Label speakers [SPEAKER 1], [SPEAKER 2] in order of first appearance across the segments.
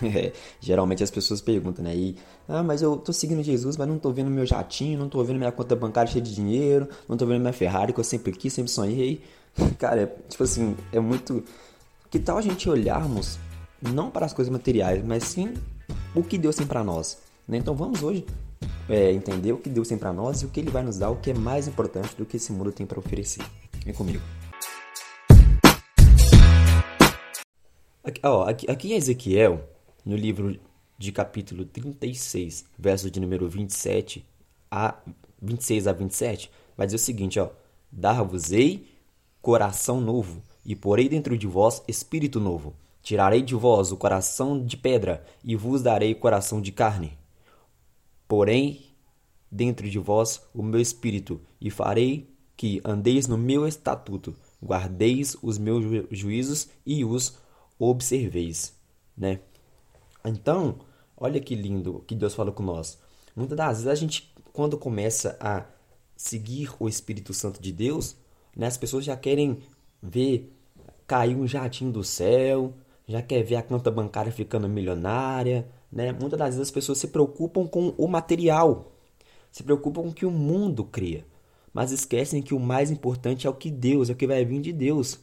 [SPEAKER 1] É, geralmente as pessoas perguntam, né? E, ah, mas eu tô seguindo Jesus, mas não tô vendo meu jatinho, não tô vendo minha conta bancária cheia de dinheiro, não tô vendo minha Ferrari que eu sempre quis, sempre sonhei. Cara, é, tipo assim, é muito. Que tal a gente olharmos não para as coisas materiais, mas sim o que Deus tem para nós? Né? Então vamos hoje é, entender o que Deus tem para nós e o que Ele vai nos dar, o que é mais importante do que esse mundo tem para oferecer. Vem comigo. Aqui, ó, aqui, aqui em Ezequiel, no livro de capítulo 36, verso de número 27 a 26 a 27, vai dizer o seguinte, ó: Dar-vos-ei coração novo, e porei dentro de vós espírito novo. Tirarei de vós o coração de pedra, e vos darei coração de carne. Porém, dentro de vós o meu espírito, e farei que andeis no meu estatuto, guardeis os meus juízos e os observeis, né? Então, olha que lindo que Deus fala com nós. Muitas das vezes a gente, quando começa a seguir o Espírito Santo de Deus, né, as pessoas já querem ver cair um jatinho do céu, já quer ver a conta bancária ficando milionária, né? Muitas das vezes as pessoas se preocupam com o material, se preocupam com o que o mundo cria, mas esquecem que o mais importante é o que Deus, é o que vai vir de Deus.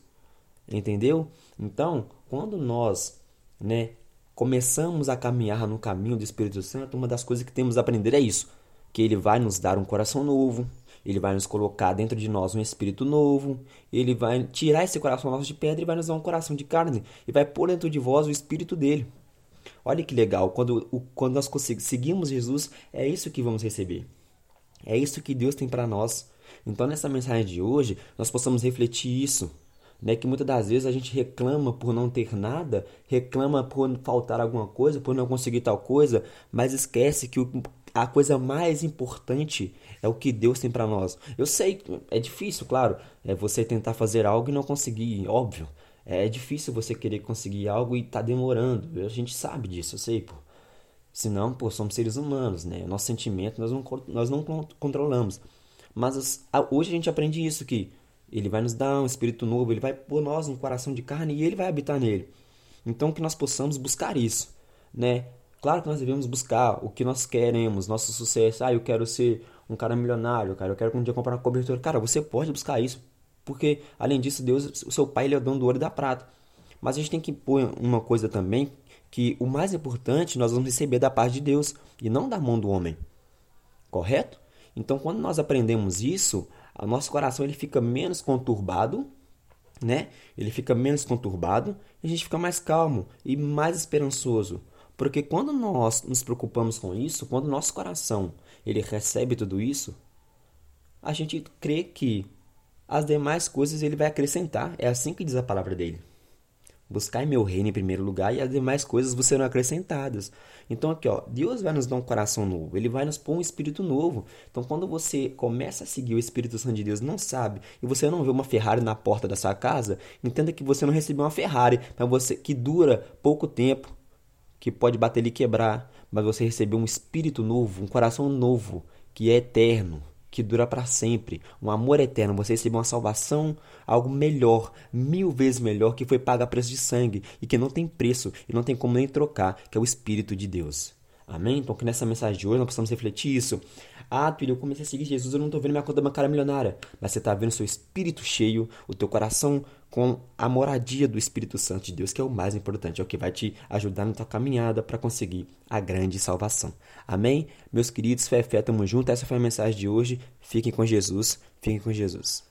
[SPEAKER 1] Entendeu? Então, quando nós, né, começamos a caminhar no caminho do Espírito Santo, uma das coisas que temos a aprender é isso: que ele vai nos dar um coração novo, ele vai nos colocar dentro de nós um espírito novo, ele vai tirar esse coração nosso de pedra e vai nos dar um coração de carne, e vai pôr dentro de vós o espírito dele. Olha que legal, quando, quando nós seguimos Jesus, é isso que vamos receber. É isso que Deus tem para nós. Então, nessa mensagem de hoje, nós possamos refletir isso né? Que muitas das vezes a gente reclama por não ter nada, reclama por faltar alguma coisa, por não conseguir tal coisa, mas esquece que o, a coisa mais importante é o que Deus tem para nós. Eu sei, é difícil, claro, é você tentar fazer algo e não conseguir, óbvio. É difícil você querer conseguir algo e tá demorando. A gente sabe disso, eu sei, pô. Senão, pô, somos seres humanos, né? Nosso sentimento nós não, nós não controlamos. Mas hoje a gente aprende isso, que ele vai nos dar um espírito novo, ele vai pôr nós um coração de carne e ele vai habitar nele. Então que nós possamos buscar isso, né? Claro que nós devemos buscar o que nós queremos, nosso sucesso. Ah, eu quero ser um cara milionário, cara, eu quero um dia comprar uma cobertura. Cara, você pode buscar isso, porque além disso, Deus, o seu pai, ele é o dono do ouro e da prata. Mas a gente tem que pôr uma coisa também, que o mais importante nós vamos receber da parte de Deus e não da mão do homem. Correto? Então, quando nós aprendemos isso, o nosso coração ele fica menos conturbado, né? Ele fica menos conturbado e a gente fica mais calmo e mais esperançoso. Porque quando nós nos preocupamos com isso, quando nosso coração ele recebe tudo isso, a gente crê que as demais coisas ele vai acrescentar. É assim que diz a palavra dele. Buscai meu reino em primeiro lugar e as demais coisas vos serão acrescentadas. Então aqui, ó, Deus vai nos dar um coração novo, ele vai nos pôr um espírito novo. Então quando você começa a seguir o Espírito Santo de Deus, não sabe, e você não vê uma Ferrari na porta da sua casa, entenda que você não recebeu uma Ferrari, mas você que dura pouco tempo, que pode bater e quebrar, mas você recebeu um espírito novo, um coração novo, que é eterno que dura para sempre, um amor eterno. Você recebeu uma salvação, algo melhor, mil vezes melhor, que foi pago a preço de sangue e que não tem preço e não tem como nem trocar, que é o Espírito de Deus. Amém? Então, que nessa mensagem de hoje nós possamos refletir isso. Ah, filho, eu comecei a seguir Jesus, eu não estou vendo minha conta bancária milionária. Mas você está vendo seu espírito cheio, o teu coração com a moradia do Espírito Santo de Deus, que é o mais importante, é o que vai te ajudar na tua caminhada para conseguir a grande salvação. Amém? Meus queridos, fé, fé, tamo junto. Essa foi a mensagem de hoje. Fiquem com Jesus, fiquem com Jesus.